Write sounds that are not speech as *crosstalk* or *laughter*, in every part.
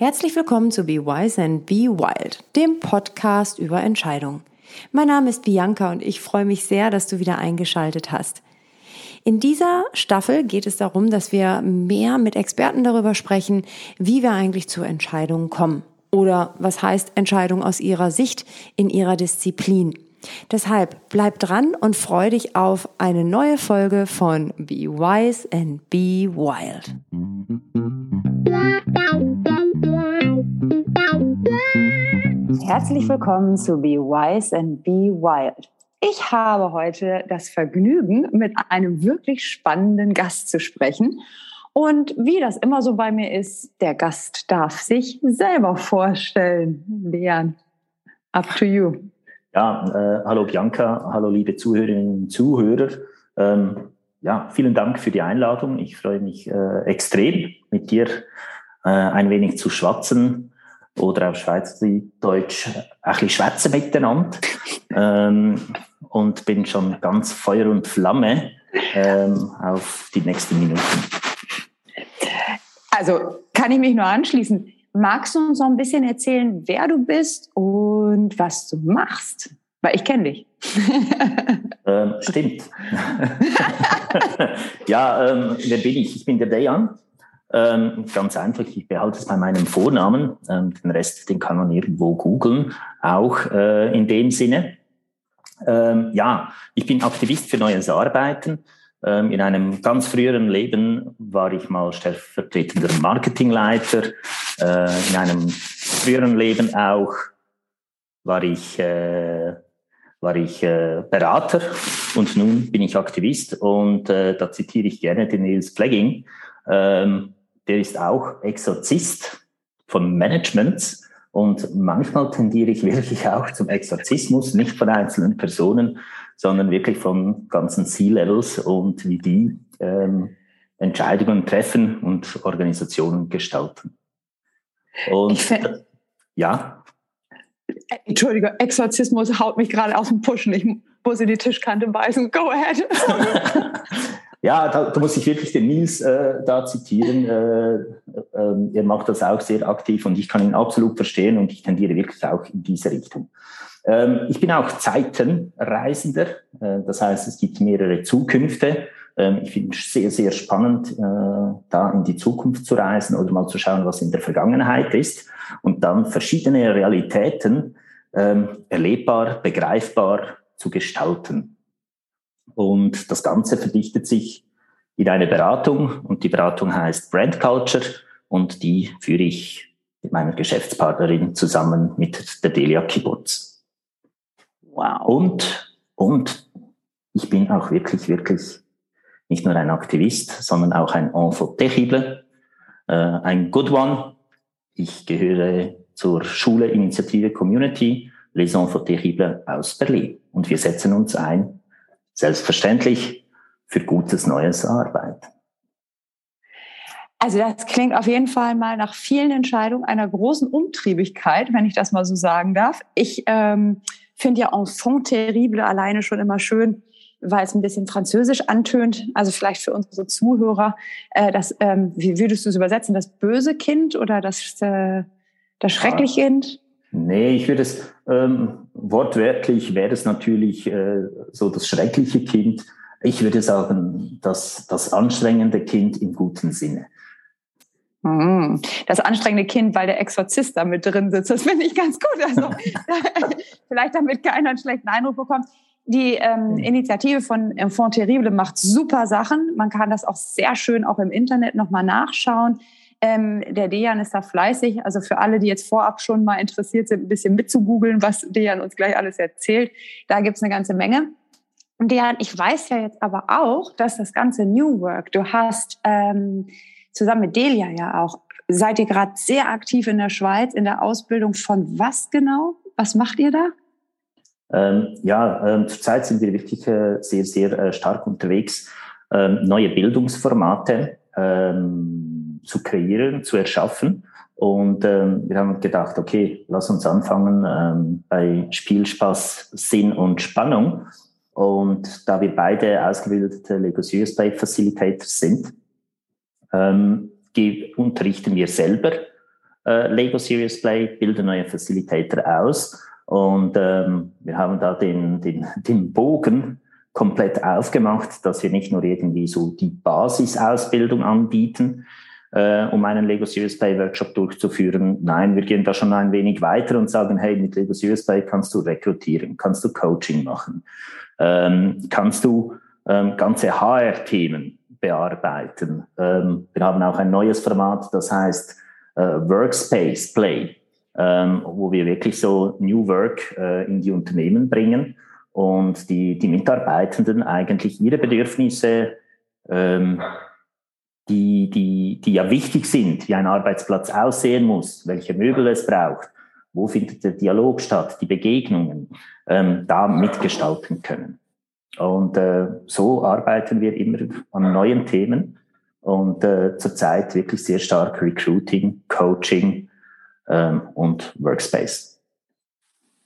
Herzlich willkommen zu Be Wise and Be Wild, dem Podcast über Entscheidungen. Mein Name ist Bianca und ich freue mich sehr, dass du wieder eingeschaltet hast. In dieser Staffel geht es darum, dass wir mehr mit Experten darüber sprechen, wie wir eigentlich zu Entscheidungen kommen oder was heißt Entscheidung aus ihrer Sicht in ihrer Disziplin. Deshalb bleib dran und freu dich auf eine neue Folge von Be Wise and Be Wild. Herzlich willkommen zu Be Wise and Be Wild. Ich habe heute das Vergnügen, mit einem wirklich spannenden Gast zu sprechen. Und wie das immer so bei mir ist, der Gast darf sich selber vorstellen. Leon, up to you. Ja, äh, hallo Bianca, hallo liebe Zuhörerinnen und Zuhörer. Ähm, ja, vielen Dank für die Einladung. Ich freue mich äh, extrem, mit dir äh, ein wenig zu schwatzen oder auf Schweizerdeutsch ein bisschen schwätzen miteinander. Ähm, und bin schon ganz Feuer und Flamme ähm, auf die nächsten Minuten. Also kann ich mich nur anschließen. Magst du uns noch ein bisschen erzählen, wer du bist und was du machst? Weil ich kenne dich. *laughs* ähm, stimmt. *laughs* ja, ähm, wer bin ich? Ich bin der Dejan. Ähm, ganz einfach, ich behalte es bei meinem Vornamen. Ähm, den Rest, den kann man irgendwo googeln, auch äh, in dem Sinne. Ähm, ja, ich bin Aktivist für neues Arbeiten. Ähm, in einem ganz früheren Leben war ich mal stellvertretender Marketingleiter. Äh, in einem früheren Leben auch war ich, äh, war ich äh, Berater und nun bin ich Aktivist und äh, da zitiere ich gerne den Nils Flegging. Ähm, der ist auch Exorzist von Managements und manchmal tendiere ich wirklich auch zum Exorzismus, nicht von einzelnen Personen, sondern wirklich von ganzen C-Levels und wie die ähm, Entscheidungen treffen und Organisationen gestalten. Und ja. Entschuldige, Exorzismus haut mich gerade aus dem Pushen. Ich muss in die Tischkante beißen. Go ahead. *laughs* Ja, da, da muss ich wirklich den Nils äh, da zitieren. Äh, äh, er macht das auch sehr aktiv und ich kann ihn absolut verstehen und ich tendiere wirklich auch in diese Richtung. Ähm, ich bin auch Zeitenreisender, äh, das heißt, es gibt mehrere Zukünfte. Ähm, ich finde es sehr, sehr spannend, äh, da in die Zukunft zu reisen oder mal zu schauen, was in der Vergangenheit ist und dann verschiedene Realitäten ähm, erlebbar, begreifbar zu gestalten. Und das Ganze verdichtet sich in eine Beratung und die Beratung heißt Brand Culture und die führe ich mit meiner Geschäftspartnerin zusammen mit der Delia Kibbutz. Wow. Und, und ich bin auch wirklich, wirklich nicht nur ein Aktivist, sondern auch ein Enfant terrible, äh, ein Good One. Ich gehöre zur Schule Initiative Community Les Enfants Terribles aus Berlin und wir setzen uns ein selbstverständlich für gutes neues Arbeit. Also das klingt auf jeden Fall mal nach vielen Entscheidungen einer großen Umtriebigkeit, wenn ich das mal so sagen darf. Ich ähm, finde ja Enfant terrible alleine schon immer schön, weil es ein bisschen französisch antönt. Also vielleicht für unsere Zuhörer, äh, das, ähm, wie würdest du es übersetzen? Das böse Kind oder das, äh, das schreckliche Kind? Nee, ich würde es ähm, wortwörtlich wäre es natürlich äh, so das schreckliche Kind. Ich würde sagen, das, das anstrengende Kind im guten Sinne. Hm, das anstrengende Kind, weil der Exorzist da mit drin sitzt. Das finde ich ganz gut. Also *laughs* vielleicht damit keiner einen schlechten Eindruck bekommt. Die ähm, Initiative von Enfant Terrible macht super Sachen. Man kann das auch sehr schön auch im Internet nochmal nachschauen. Ähm, der Dejan ist da fleißig. Also für alle, die jetzt vorab schon mal interessiert sind, ein bisschen mitzugoogeln, was Dejan uns gleich alles erzählt, da gibt's eine ganze Menge. Und Dejan, ich weiß ja jetzt aber auch, dass das ganze New Work, du hast ähm, zusammen mit Delia ja auch, seid ihr gerade sehr aktiv in der Schweiz in der Ausbildung von was genau? Was macht ihr da? Ähm, ja, ähm, zurzeit sind wir wirklich äh, sehr, sehr äh, stark unterwegs, ähm, neue Bildungsformate ähm, zu kreieren, zu erschaffen. Und ähm, wir haben gedacht, okay, lass uns anfangen ähm, bei Spielspaß, Sinn und Spannung. Und da wir beide ausgebildete Lego Space Facilitators sind, ähm, unterrichten wir selber äh, Lego Serious Play, bilden neue Facilitator aus. Und ähm, wir haben da den, den, *laughs* den Bogen komplett aufgemacht, dass wir nicht nur irgendwie so die Basisausbildung anbieten, äh, um einen Lego Serious Play Workshop durchzuführen. Nein, wir gehen da schon ein wenig weiter und sagen, hey, mit Lego Serious Play kannst du rekrutieren, kannst du Coaching machen, ähm, kannst du ähm, ganze HR-Themen bearbeiten. Ähm, wir haben auch ein neues Format, das heißt äh, Workspace Play, ähm, wo wir wirklich so New Work äh, in die Unternehmen bringen und die, die Mitarbeitenden eigentlich ihre Bedürfnisse, ähm, die, die, die ja wichtig sind, wie ein Arbeitsplatz aussehen muss, welche Möbel es braucht, wo findet der Dialog statt, die Begegnungen, ähm, da mitgestalten können. Und äh, so arbeiten wir immer an neuen Themen und äh, zurzeit wirklich sehr stark Recruiting, Coaching ähm, und Workspace.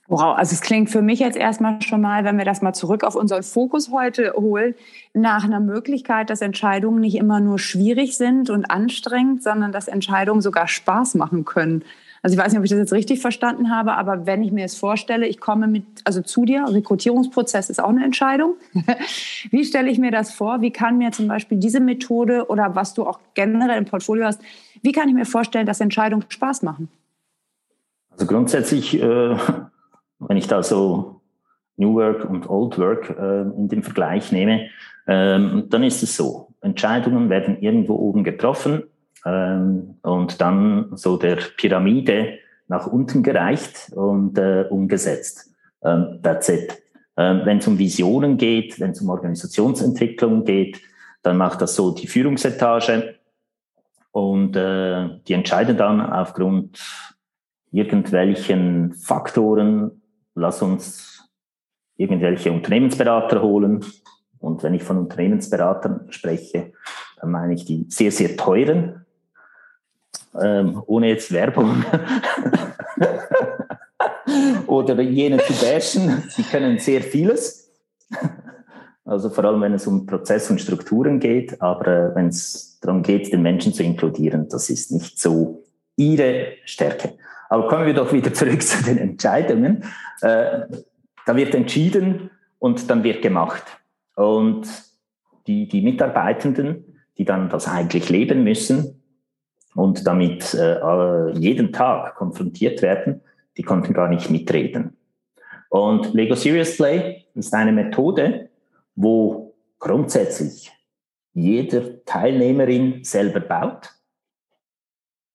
Wow, also es klingt für mich jetzt erstmal schon mal, wenn wir das mal zurück auf unseren Fokus heute holen, nach einer Möglichkeit, dass Entscheidungen nicht immer nur schwierig sind und anstrengend, sondern dass Entscheidungen sogar Spaß machen können. Also ich weiß nicht, ob ich das jetzt richtig verstanden habe, aber wenn ich mir es vorstelle, ich komme mit, also zu dir, Rekrutierungsprozess ist auch eine Entscheidung. *laughs* Wie stelle ich mir das vor? Wie kann mir zum Beispiel diese Methode oder was du auch generell im Portfolio hast, wie kann ich mir vorstellen, dass Entscheidungen Spaß machen? Also grundsätzlich äh, wenn ich da so New Work und Old Work äh, in den Vergleich nehme, ähm, dann ist es so. Entscheidungen werden irgendwo oben getroffen ähm, und dann so der Pyramide nach unten gereicht und äh, umgesetzt. Ähm, that's it. Ähm, wenn es um Visionen geht, wenn es um Organisationsentwicklung geht, dann macht das so die Führungsetage und äh, die entscheiden dann aufgrund irgendwelchen Faktoren, lass uns irgendwelche Unternehmensberater holen. Und wenn ich von Unternehmensberatern spreche, dann meine ich die sehr, sehr teuren, ähm, ohne jetzt Werbung *laughs* oder jene zu bashen. Sie können sehr vieles. Also vor allem, wenn es um Prozesse und Strukturen geht, aber äh, wenn es darum geht, den Menschen zu inkludieren, das ist nicht so ihre Stärke. Aber kommen wir doch wieder *laughs* zurück zu den Entscheidungen. Äh, da wird entschieden und dann wird gemacht. Und die, die Mitarbeitenden, die dann das eigentlich leben müssen und damit äh, jeden Tag konfrontiert werden, die konnten gar nicht mitreden. Und Lego Serious Play ist eine Methode, wo grundsätzlich jeder Teilnehmerin selber baut,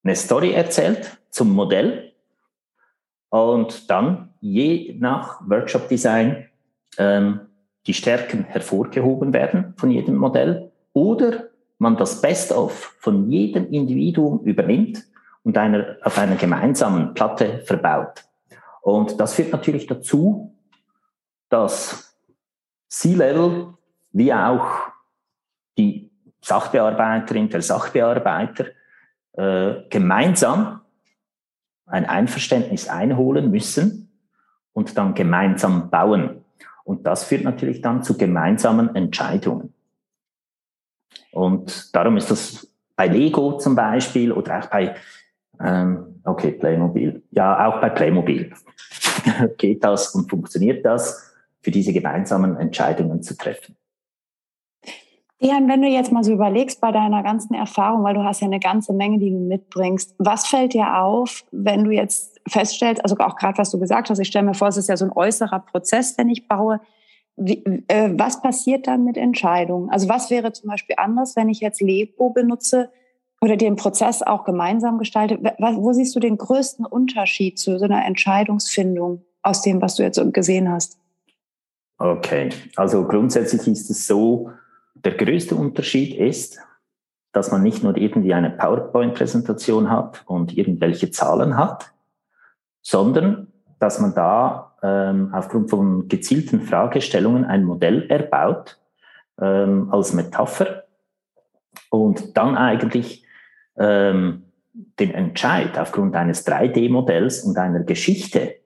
eine Story erzählt zum Modell und dann je nach Workshop Design ähm, die Stärken hervorgehoben werden von jedem Modell oder man das Best-of von jedem Individuum übernimmt und einer, auf einer gemeinsamen Platte verbaut. Und das führt natürlich dazu, dass C-Level wie auch die Sachbearbeiterin, der Sachbearbeiter äh, gemeinsam ein Einverständnis einholen müssen und dann gemeinsam bauen. Und das führt natürlich dann zu gemeinsamen Entscheidungen. Und darum ist das bei Lego zum Beispiel oder auch bei, ähm, okay, Playmobil, ja, auch bei Playmobil *laughs* geht das und funktioniert das, für diese gemeinsamen Entscheidungen zu treffen. Dian, wenn du jetzt mal so überlegst bei deiner ganzen Erfahrung, weil du hast ja eine ganze Menge, die du mitbringst, was fällt dir auf, wenn du jetzt feststellst, also auch gerade was du gesagt hast, ich stelle mir vor, es ist ja so ein äußerer Prozess, wenn ich baue. Wie, äh, was passiert dann mit Entscheidungen? Also was wäre zum Beispiel anders, wenn ich jetzt Lego benutze oder den Prozess auch gemeinsam gestalte? Wo siehst du den größten Unterschied zu so einer Entscheidungsfindung aus dem, was du jetzt gesehen hast? Okay, also grundsätzlich ist es so, der größte Unterschied ist, dass man nicht nur irgendwie eine PowerPoint-Präsentation hat und irgendwelche Zahlen hat, sondern dass man da ähm, aufgrund von gezielten Fragestellungen ein Modell erbaut ähm, als Metapher und dann eigentlich ähm, den Entscheid aufgrund eines 3D-Modells und einer Geschichte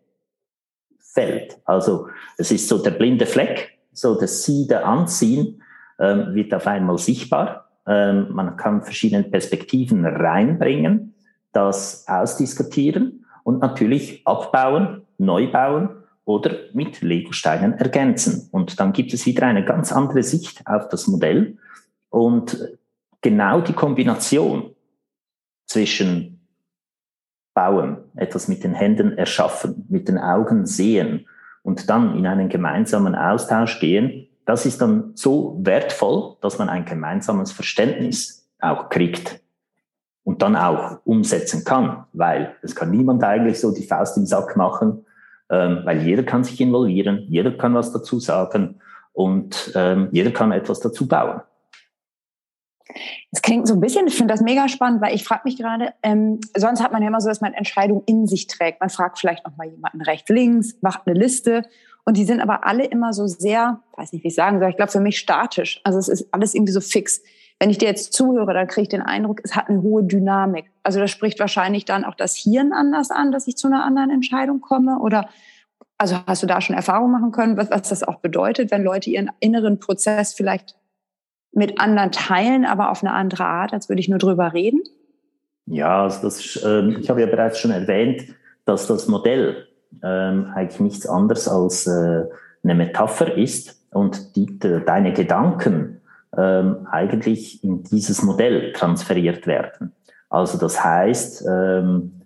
fällt. Also es ist so der blinde Fleck, so das Sie, der Anziehen wird auf einmal sichtbar. Ähm, man kann verschiedene Perspektiven reinbringen. das ausdiskutieren und natürlich abbauen, neu bauen oder mit Lego-Steinen ergänzen. Und dann gibt es wieder eine ganz andere Sicht auf das Modell. Und genau die Kombination zwischen bauen, etwas mit den Händen erschaffen, mit den Augen sehen und dann in einen gemeinsamen Austausch gehen, das ist dann so wertvoll, dass man ein gemeinsames Verständnis auch kriegt und dann auch umsetzen kann, weil es kann niemand eigentlich so die Faust im Sack machen, ähm, weil jeder kann sich involvieren, jeder kann was dazu sagen und ähm, jeder kann etwas dazu bauen. Es klingt so ein bisschen, ich finde das mega spannend, weil ich frage mich gerade, ähm, sonst hat man ja immer so, dass man Entscheidungen in sich trägt. Man fragt vielleicht noch mal jemanden rechts, links, macht eine Liste und die sind aber alle immer so sehr, weiß nicht, wie ich sagen soll, ich glaube für mich statisch. Also es ist alles irgendwie so fix. Wenn ich dir jetzt zuhöre, dann kriege ich den Eindruck, es hat eine hohe Dynamik. Also das spricht wahrscheinlich dann auch das Hirn anders an, dass ich zu einer anderen Entscheidung komme oder also hast du da schon Erfahrung machen können, was, was das auch bedeutet, wenn Leute ihren inneren Prozess vielleicht mit anderen teilen, aber auf eine andere Art, als würde ich nur drüber reden? Ja, also das, äh, ich habe ja bereits schon erwähnt, dass das Modell ähm, eigentlich nichts anderes als äh, eine Metapher ist und die, de, deine Gedanken ähm, eigentlich in dieses Modell transferiert werden. Also das heißt, ähm,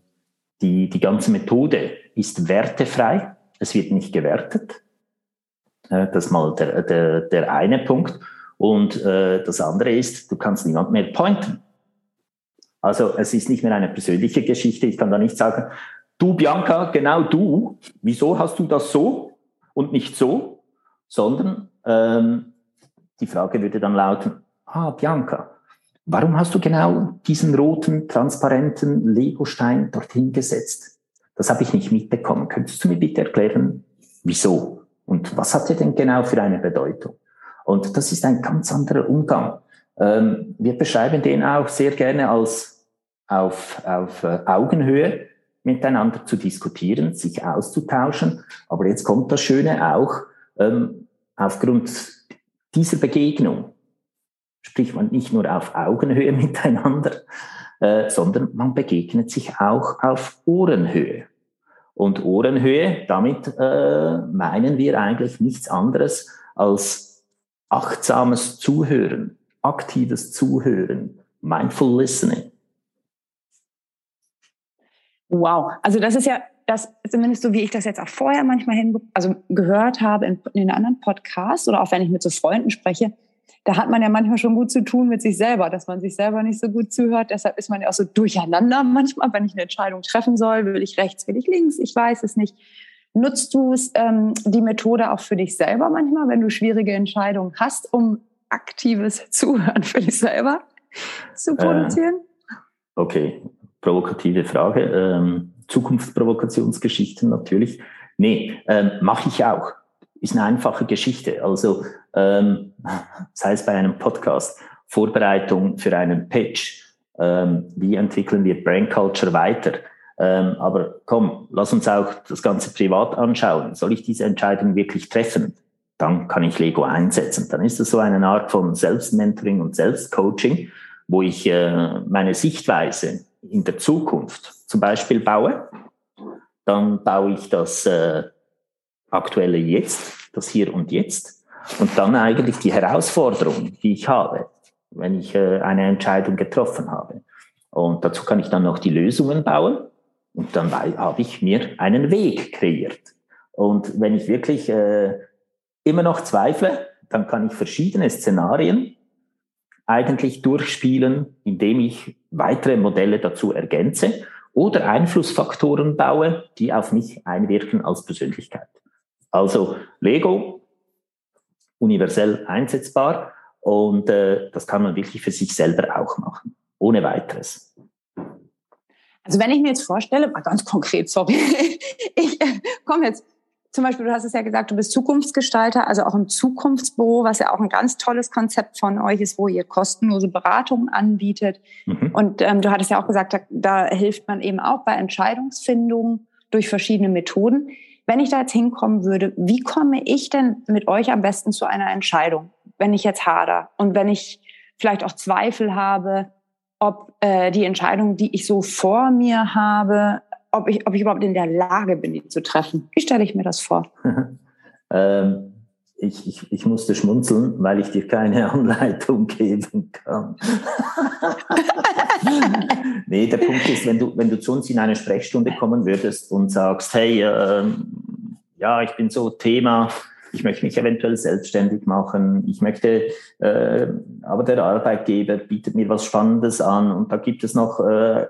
die, die ganze Methode ist wertefrei, es wird nicht gewertet. Äh, das ist mal der, der, der eine Punkt. Und äh, das andere ist, du kannst niemand mehr pointen. Also es ist nicht mehr eine persönliche Geschichte. Ich kann da nicht sagen, du Bianca, genau du, wieso hast du das so und nicht so? Sondern ähm, die Frage würde dann lauten, ah Bianca, warum hast du genau diesen roten, transparenten Legostein dorthin gesetzt? Das habe ich nicht mitbekommen. Könntest du mir bitte erklären, wieso? Und was hat er denn genau für eine Bedeutung? Und das ist ein ganz anderer Umgang. Ähm, wir beschreiben den auch sehr gerne als auf, auf äh, Augenhöhe miteinander zu diskutieren, sich auszutauschen. Aber jetzt kommt das Schöne auch, ähm, aufgrund dieser Begegnung spricht man nicht nur auf Augenhöhe *laughs* miteinander, äh, sondern man begegnet sich auch auf Ohrenhöhe. Und Ohrenhöhe, damit äh, meinen wir eigentlich nichts anderes als achtsames Zuhören, aktives Zuhören, mindful listening. Wow, also das ist ja das zumindest so, wie ich das jetzt auch vorher manchmal hin, also gehört habe in, in den anderen Podcasts oder auch wenn ich mit so Freunden spreche, da hat man ja manchmal schon gut zu tun mit sich selber, dass man sich selber nicht so gut zuhört. Deshalb ist man ja auch so durcheinander *laughs* manchmal, wenn ich eine Entscheidung treffen soll. Will ich rechts, will ich links? Ich weiß es nicht. Nutzt du ähm, die Methode auch für dich selber manchmal, wenn du schwierige Entscheidungen hast, um aktives *laughs* Zuhören für dich selber zu produzieren? Äh, okay, provokative Frage. Ähm, Zukunftsprovokationsgeschichten natürlich. Nee, ähm, mache ich auch. Ist eine einfache Geschichte. Also ähm, *laughs* sei es bei einem Podcast, Vorbereitung für einen Pitch, ähm, wie entwickeln wir Brain Culture weiter. Ähm, aber komm, lass uns auch das Ganze privat anschauen. Soll ich diese Entscheidung wirklich treffen? Dann kann ich Lego einsetzen. Dann ist es so eine Art von Selbstmentoring und Selbstcoaching, wo ich äh, meine Sichtweise in der Zukunft zum Beispiel baue. Dann baue ich das äh, aktuelle Jetzt, das Hier und Jetzt. Und dann eigentlich die Herausforderung, die ich habe, wenn ich äh, eine Entscheidung getroffen habe. Und dazu kann ich dann noch die Lösungen bauen. Und dann habe ich mir einen Weg kreiert. Und wenn ich wirklich äh, immer noch zweifle, dann kann ich verschiedene Szenarien eigentlich durchspielen, indem ich weitere Modelle dazu ergänze oder Einflussfaktoren baue, die auf mich einwirken als Persönlichkeit. Also Lego, universell einsetzbar und äh, das kann man wirklich für sich selber auch machen, ohne weiteres. Also wenn ich mir jetzt vorstelle, mal ganz konkret, sorry, *laughs* ich äh, komme jetzt zum Beispiel, du hast es ja gesagt, du bist Zukunftsgestalter, also auch im Zukunftsbüro, was ja auch ein ganz tolles Konzept von euch ist, wo ihr kostenlose Beratungen anbietet. Mhm. Und ähm, du hattest ja auch gesagt, da, da hilft man eben auch bei Entscheidungsfindung durch verschiedene Methoden. Wenn ich da jetzt hinkommen würde, wie komme ich denn mit euch am besten zu einer Entscheidung, wenn ich jetzt hader und wenn ich vielleicht auch Zweifel habe? ob äh, die Entscheidung, die ich so vor mir habe, ob ich, ob ich überhaupt in der Lage bin, die zu treffen. Wie stelle ich mir das vor? *laughs* ähm, ich, ich, ich musste schmunzeln, weil ich dir keine *laughs* Anleitung geben kann. *laughs* nee, der Punkt ist, wenn du, wenn du zu uns in eine Sprechstunde kommen würdest und sagst, hey, äh, ja, ich bin so Thema, ich möchte mich eventuell selbstständig machen, ich möchte, äh, aber der Arbeitgeber bietet mir was Spannendes an und da gibt es noch äh,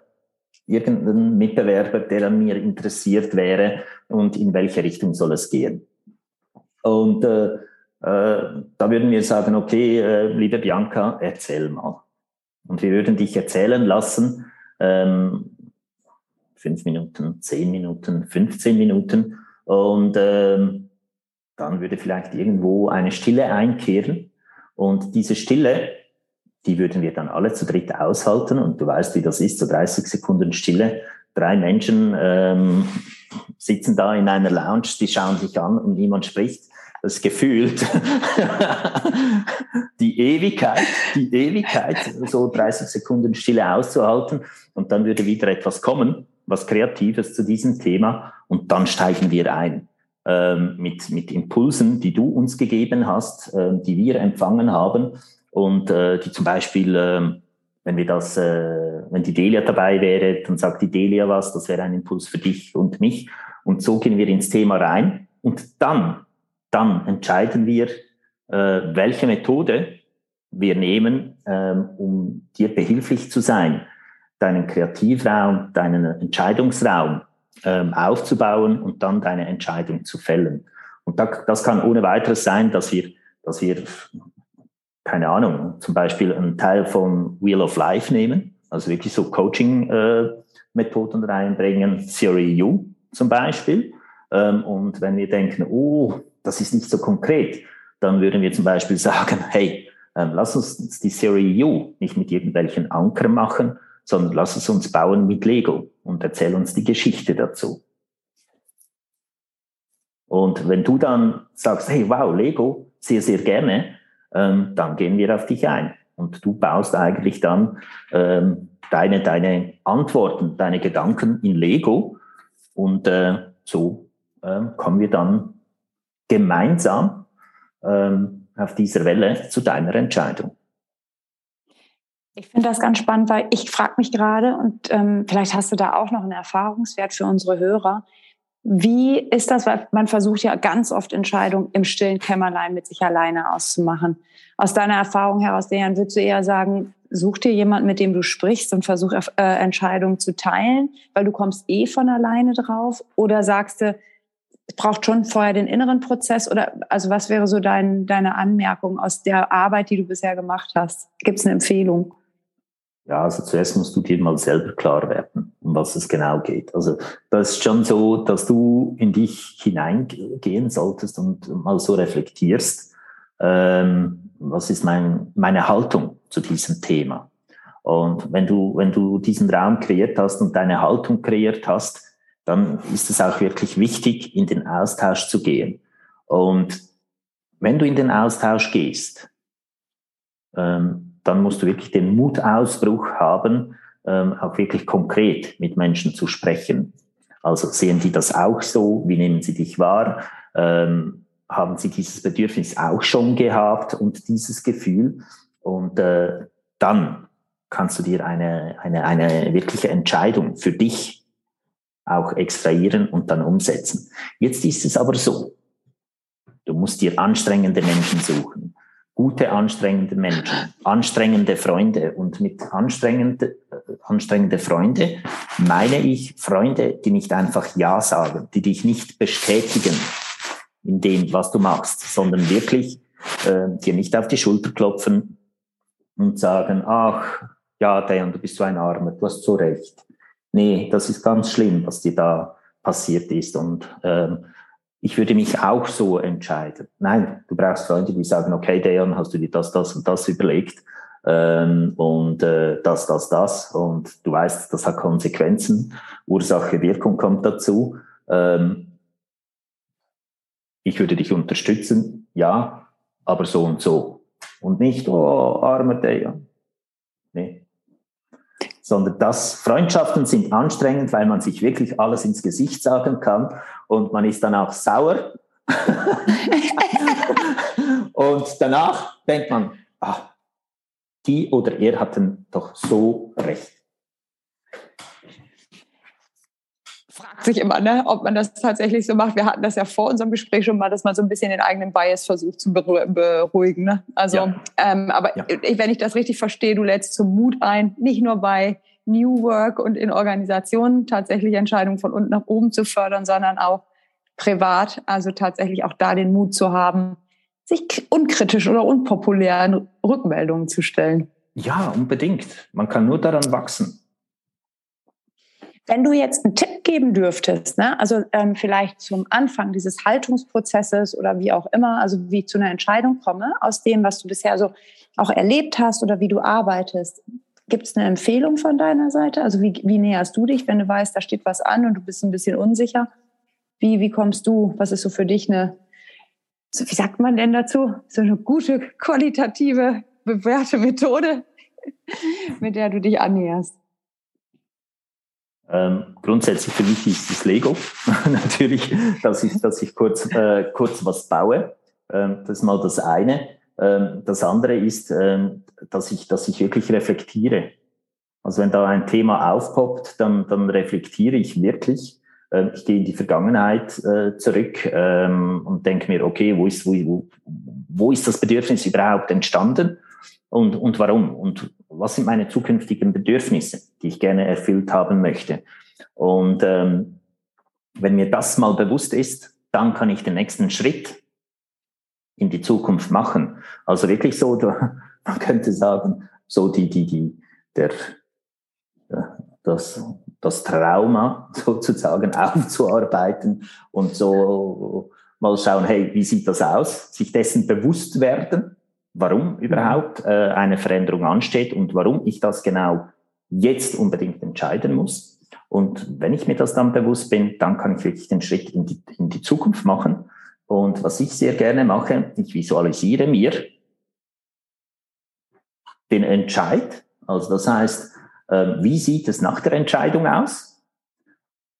irgendeinen Mitbewerber, der an mir interessiert wäre und in welche Richtung soll es gehen. Und äh, äh, da würden wir sagen, okay, äh, liebe Bianca, erzähl mal. Und wir würden dich erzählen lassen, ähm, fünf Minuten, zehn Minuten, 15 Minuten. Und ähm, dann würde vielleicht irgendwo eine Stille einkehren. Und diese Stille, die würden wir dann alle zu dritt aushalten. Und du weißt, wie das ist, so 30 Sekunden Stille. Drei Menschen ähm, sitzen da in einer Lounge, die schauen sich an und niemand spricht. Das gefühlt *laughs* die Ewigkeit, die Ewigkeit, so 30 Sekunden Stille auszuhalten. Und dann würde wieder etwas kommen, was Kreatives zu diesem Thema. Und dann steigen wir ein ähm, mit, mit Impulsen, die du uns gegeben hast, äh, die wir empfangen haben und äh, die zum Beispiel, äh, wenn wir das, äh, wenn die Delia dabei wäre, dann sagt die Delia was, das wäre ein Impuls für dich und mich. Und so gehen wir ins Thema rein und dann, dann entscheiden wir, äh, welche Methode wir nehmen, ähm, um dir behilflich zu sein, deinen Kreativraum, deinen Entscheidungsraum ähm, aufzubauen und dann deine Entscheidung zu fällen. Und da, das kann ohne weiteres sein, dass wir, dass wir, keine Ahnung, zum Beispiel einen Teil von Wheel of Life nehmen, also wirklich so Coaching-Methoden äh, reinbringen, Theory U zum Beispiel. Ähm, und wenn wir denken, oh, das ist nicht so konkret, dann würden wir zum Beispiel *laughs* sagen, hey, ähm, lass uns die Theory U nicht mit irgendwelchen Anker machen, sondern lass es uns bauen mit Lego und erzähl uns die Geschichte dazu. Und wenn du dann sagst, hey, wow, Lego, sehr, sehr gerne, ähm, dann gehen wir auf dich ein. Und du baust eigentlich dann ähm, deine, deine Antworten, deine Gedanken in Lego. Und äh, so ähm, kommen wir dann gemeinsam ähm, auf dieser Welle zu deiner Entscheidung. Ich finde das ganz spannend, weil ich frage mich gerade, und ähm, vielleicht hast du da auch noch einen Erfahrungswert für unsere Hörer, wie ist das, weil man versucht ja ganz oft Entscheidungen im stillen Kämmerlein mit sich alleine auszumachen. Aus deiner Erfahrung heraus, Dejan, würdest du eher sagen, such dir jemanden, mit dem du sprichst und versuch äh, Entscheidungen zu teilen, weil du kommst eh von alleine drauf? Oder sagst du, es braucht schon vorher den inneren Prozess? Oder also was wäre so dein, deine Anmerkung aus der Arbeit, die du bisher gemacht hast? Gibt es eine Empfehlung? Ja, also zuerst musst du dir mal selber klar werden, um was es genau geht. Also das ist schon so, dass du in dich hineingehen solltest und mal so reflektierst, ähm, was ist mein, meine Haltung zu diesem Thema. Und wenn du, wenn du diesen Raum kreiert hast und deine Haltung kreiert hast, dann ist es auch wirklich wichtig, in den Austausch zu gehen. Und wenn du in den Austausch gehst, ähm, dann musst du wirklich den Mutausbruch haben, ähm, auch wirklich konkret mit Menschen zu sprechen. Also sehen die das auch so? Wie nehmen sie dich wahr? Ähm, haben sie dieses Bedürfnis auch schon gehabt und dieses Gefühl? Und äh, dann kannst du dir eine, eine, eine wirkliche Entscheidung für dich auch extrahieren und dann umsetzen. Jetzt ist es aber so, du musst dir anstrengende Menschen suchen gute, anstrengende Menschen, anstrengende Freunde. Und mit anstrengende, anstrengende Freunde meine ich Freunde, die nicht einfach Ja sagen, die dich nicht bestätigen in dem, was du machst, sondern wirklich äh, dir nicht auf die Schulter klopfen und sagen, ach, ja, Diane, du bist so ein Armer, du hast so recht. Nee, das ist ganz schlimm, was dir da passiert ist. Und ähm, ich würde mich auch so entscheiden. Nein, du brauchst Freunde, die sagen, okay, Dejan, hast du dir das, das und das überlegt ähm, und äh, das, das, das und du weißt, das hat Konsequenzen, Ursache, Wirkung kommt dazu. Ähm, ich würde dich unterstützen, ja, aber so und so. Und nicht, oh, armer Dejan. Sondern das Freundschaften sind anstrengend, weil man sich wirklich alles ins Gesicht sagen kann und man ist dann auch sauer. *laughs* und danach denkt man, ah, die oder er hatten doch so recht. fragt sich immer, ne, ob man das tatsächlich so macht. Wir hatten das ja vor unserem Gespräch schon mal, dass man so ein bisschen den eigenen Bias versucht zu beruhigen. Ne? Also, ja. ähm, aber ja. wenn ich das richtig verstehe, du lädst zum Mut ein, nicht nur bei New Work und in Organisationen tatsächlich Entscheidungen von unten nach oben zu fördern, sondern auch privat, also tatsächlich auch da den Mut zu haben, sich unkritisch oder unpopulären Rückmeldungen zu stellen. Ja, unbedingt. Man kann nur daran wachsen. Wenn du jetzt einen Tipp geben dürftest, ne? also ähm, vielleicht zum Anfang dieses Haltungsprozesses oder wie auch immer, also wie ich zu einer Entscheidung komme, aus dem, was du bisher so auch erlebt hast oder wie du arbeitest, gibt es eine Empfehlung von deiner Seite? Also wie, wie näherst du dich, wenn du weißt, da steht was an und du bist ein bisschen unsicher? Wie, wie kommst du? Was ist so für dich eine, so, wie sagt man denn dazu? So eine gute, qualitative, bewährte Methode, *laughs* mit der du dich annäherst? Ähm, grundsätzlich für mich ist das Lego *laughs* natürlich, dass ich, dass ich kurz, äh, kurz was baue. Ähm, das ist mal das eine. Ähm, das andere ist, ähm, dass, ich, dass ich wirklich reflektiere. Also wenn da ein Thema aufpoppt, dann, dann reflektiere ich wirklich. Ähm, ich gehe in die Vergangenheit äh, zurück ähm, und denke mir, okay, wo ist, wo, wo ist das Bedürfnis überhaupt entstanden und, und warum? Und was sind meine zukünftigen Bedürfnisse, die ich gerne erfüllt haben möchte. Und ähm, wenn mir das mal bewusst ist, dann kann ich den nächsten Schritt in die Zukunft machen. Also wirklich so, *laughs* man könnte sagen, so die, die, die, der, das, das Trauma *laughs* sozusagen aufzuarbeiten und so mal schauen, hey, wie sieht das aus? Sich dessen bewusst werden warum überhaupt äh, eine Veränderung ansteht und warum ich das genau jetzt unbedingt entscheiden muss. Und wenn ich mir das dann bewusst bin, dann kann ich wirklich den Schritt in die, in die Zukunft machen. Und was ich sehr gerne mache, ich visualisiere mir den Entscheid. Also das heißt, äh, wie sieht es nach der Entscheidung aus?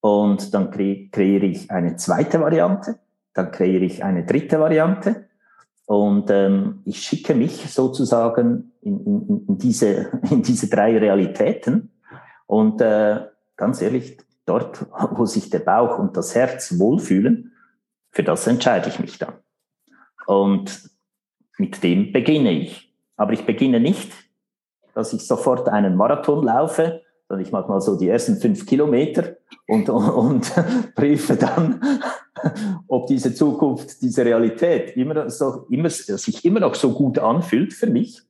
Und dann kre kreiere ich eine zweite Variante, dann kreiere ich eine dritte Variante und ähm, ich schicke mich sozusagen in, in, in, diese, *laughs* in diese drei Realitäten. Und äh, ganz ehrlich, dort, *laughs* wo sich der Bauch und das Herz wohlfühlen, für das entscheide ich mich dann. Und mit dem beginne ich. Aber ich beginne nicht, dass ich sofort einen Marathon laufe, sondern ich mache mal so die ersten fünf Kilometer und, und, und *laughs* prüfe dann, ob diese Zukunft, diese Realität immer so, immer, sich immer noch so gut anfühlt für mich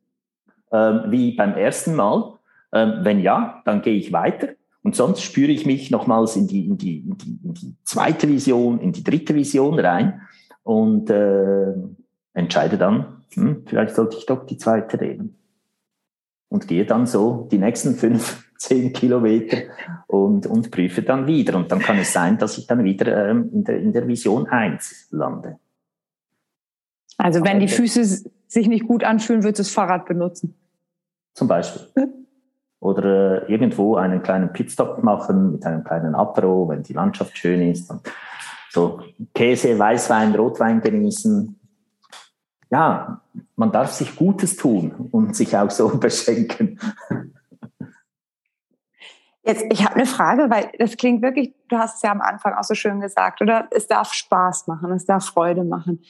ähm, wie beim ersten Mal. Ähm, wenn ja, dann gehe ich weiter. Und sonst spüre ich mich nochmals in die, in, die, in, die, in die zweite Vision, in die dritte Vision rein und äh, entscheide dann, hm, vielleicht sollte ich doch die zweite nehmen. Und gehe dann so die nächsten fünf zehn Kilometer und, und prüfe dann wieder. Und dann kann es sein, dass ich dann wieder ähm, in, der, in der Vision 1 lande. Also wenn die Füße sich nicht gut anfühlen, wird das Fahrrad benutzen. Zum Beispiel. Oder äh, irgendwo einen kleinen Pitstop machen mit einem kleinen Apero, wenn die Landschaft schön ist. Und so Käse, Weißwein, Rotwein genießen. Ja, man darf sich Gutes tun und sich auch so *laughs* beschenken. Jetzt, ich habe eine Frage, weil das klingt wirklich, du hast es ja am Anfang auch so schön gesagt, oder? Es darf Spaß machen, es darf Freude machen.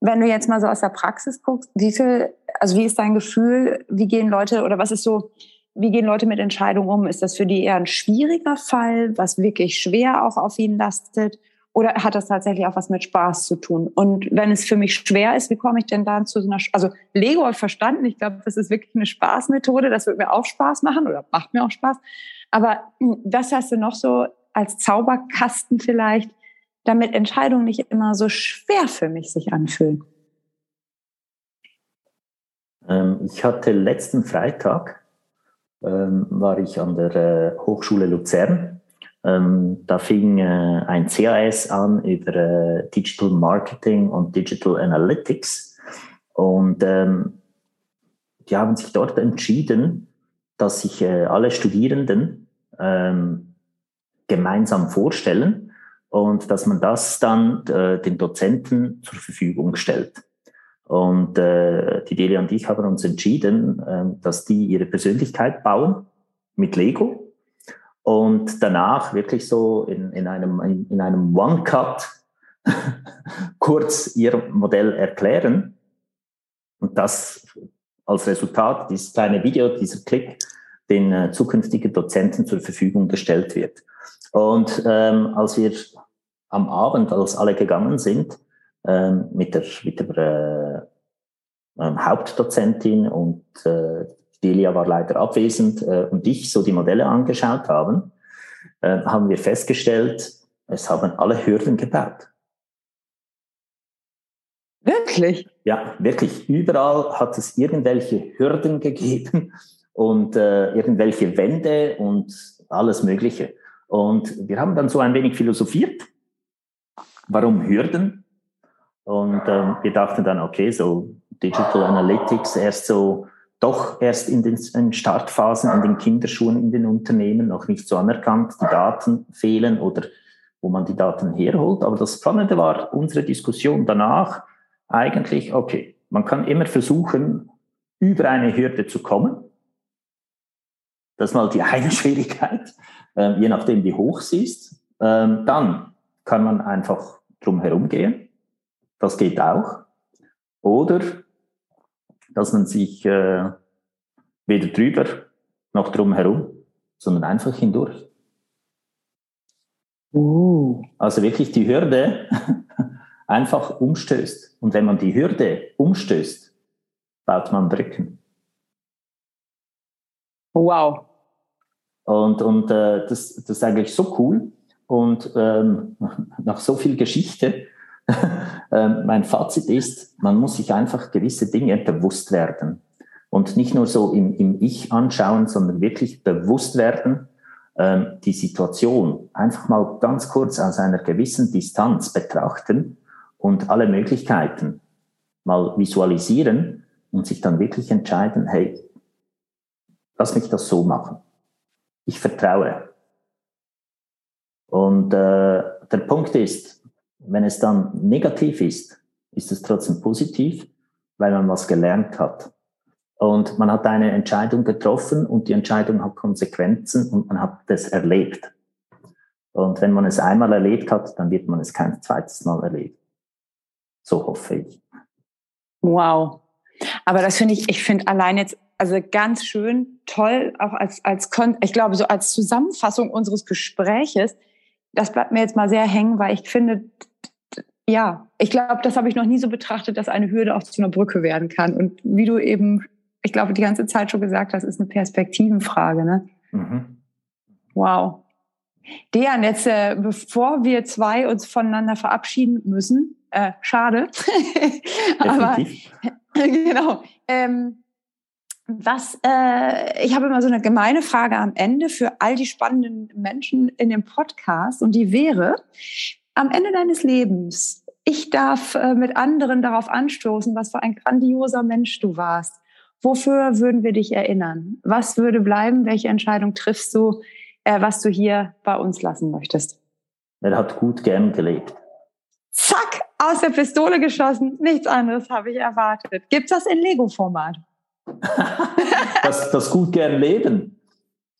Wenn du jetzt mal so aus der Praxis guckst, wie viel, also wie ist dein Gefühl, wie gehen Leute oder was ist so, wie gehen Leute mit Entscheidungen um? Ist das für die eher ein schwieriger Fall, was wirklich schwer auch auf ihnen lastet? Oder hat das tatsächlich auch was mit Spaß zu tun? Und wenn es für mich schwer ist, wie komme ich denn dann zu so einer, also Lego ich verstanden, ich glaube, das ist wirklich eine Spaßmethode, das wird mir auch Spaß machen oder macht mir auch Spaß. Aber hm, was hast du noch so als Zauberkasten vielleicht, damit Entscheidungen nicht immer so schwer für mich sich anfühlen? Ähm, ich hatte letzten Freitag, ähm, war ich an der äh, Hochschule Luzern. Ähm, da fing äh, ein CAS an über äh, Digital Marketing und Digital Analytics. Und die haben sich dort entschieden, dass sich äh, alle Studierenden ähm, gemeinsam vorstellen und dass man das dann äh, den Dozenten zur Verfügung stellt. Und äh, die Delia und ich haben uns entschieden, äh, dass die ihre Persönlichkeit bauen mit Lego und danach wirklich so in, in einem, in, in einem One-Cut *laughs* kurz ihr Modell erklären und das als Resultat, dieses kleine Video, dieser Klick, den äh, zukünftigen Dozenten zur Verfügung gestellt wird. Und ähm, als wir am Abend, als alle gegangen sind, ähm, mit der, mit der äh, ähm, Hauptdozentin und äh, Delia war leider abwesend äh, und ich so die Modelle angeschaut haben, äh, haben wir festgestellt, es haben alle Hürden gebaut. Wirklich? Ja, wirklich. Überall hat es irgendwelche Hürden gegeben *laughs* und äh, irgendwelche Wände und alles Mögliche. Und wir haben dann so ein wenig philosophiert. Warum Hürden? Und ähm, wir dachten dann, okay, so Digital Analytics erst so, doch erst in den in Startphasen, in den Kinderschuhen, in den Unternehmen noch nicht so anerkannt, die Daten fehlen oder wo man die Daten herholt. Aber das Spannende war unsere Diskussion danach, eigentlich, okay, man kann immer versuchen, über eine Hürde zu kommen. Das ist mal die *laughs* eine Schwierigkeit, äh, je nachdem, wie hoch sie ist. Ähm, dann kann man einfach drum herum gehen. Das geht auch. Oder dass man sich äh, weder drüber noch drum herum, sondern einfach hindurch. Uh. Also wirklich die Hürde *laughs* einfach umstößt. Und wenn man die Hürde umstößt, baut man Brücken. Wow. Und, und äh, das, das ist eigentlich so cool. Und ähm, *laughs* nach so viel Geschichte, *laughs* äh, mein Fazit ist, man muss sich einfach gewisse Dinge bewusst werden. Und nicht nur so im, im Ich anschauen, sondern wirklich bewusst werden, ähm, die Situation einfach mal ganz kurz aus einer gewissen Distanz betrachten und alle Möglichkeiten mal visualisieren und sich dann wirklich entscheiden, hey, lass mich das so machen. Ich vertraue. Und äh, der Punkt ist, wenn es dann negativ ist, ist es trotzdem positiv, weil man was gelernt hat. Und man hat eine Entscheidung getroffen und die Entscheidung hat Konsequenzen und man hat das erlebt. Und wenn man es einmal erlebt hat, dann wird man es kein zweites Mal erleben. So hoffe ich. Wow. Aber das finde ich, ich finde allein jetzt, also ganz schön, toll, auch als, als, ich glaube, so als Zusammenfassung unseres Gespräches, das bleibt mir jetzt mal sehr hängen, weil ich finde, ja, ich glaube, das habe ich noch nie so betrachtet, dass eine Hürde auch zu einer Brücke werden kann. Und wie du eben, ich glaube, die ganze Zeit schon gesagt hast, ist eine Perspektivenfrage, ne? Mhm. Wow. Dejan, jetzt, äh, bevor wir zwei uns voneinander verabschieden müssen, äh, schade. *laughs* Aber *laughs* genau. Ähm, was, äh, ich habe immer so eine gemeine Frage am Ende für all die spannenden Menschen in dem Podcast und die wäre, am Ende deines Lebens, ich darf äh, mit anderen darauf anstoßen, was für ein grandioser Mensch du warst. Wofür würden wir dich erinnern? Was würde bleiben? Welche Entscheidung triffst du, äh, was du hier bei uns lassen möchtest? Er hat gut gern gelebt. Zack, aus der Pistole geschossen. Nichts anderes habe ich erwartet. Gibt es das in Lego-Format? *laughs* *laughs* das, das gut gern leben.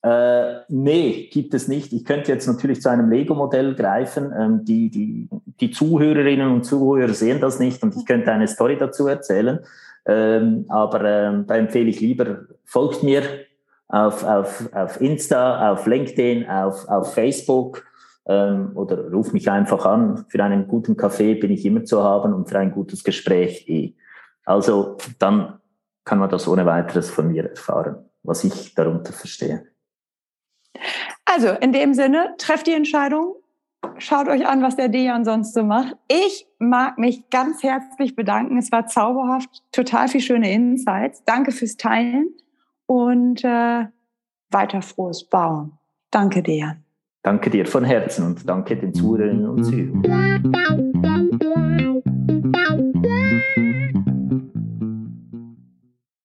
Äh, nee, gibt es nicht. Ich könnte jetzt natürlich zu einem Lego-Modell greifen. Ähm, die, die, die Zuhörerinnen und Zuhörer sehen das nicht und ich könnte eine Story dazu erzählen. Ähm, aber ähm, da empfehle ich lieber, folgt mir auf, auf, auf Insta, auf LinkedIn, auf, auf Facebook ähm, oder ruf mich einfach an. Für einen guten Kaffee bin ich immer zu haben und für ein gutes Gespräch eh. Also dann kann man das ohne weiteres von mir erfahren, was ich darunter verstehe. Also in dem Sinne, trefft die Entscheidung, schaut euch an, was der Dejan sonst so macht. Ich mag mich ganz herzlich bedanken. Es war zauberhaft, total viel schöne Insights. Danke fürs Teilen und äh, weiter frohes Bauen. Danke, Dejan. Danke dir von Herzen und danke den Zuhörerinnen und Zuhörern.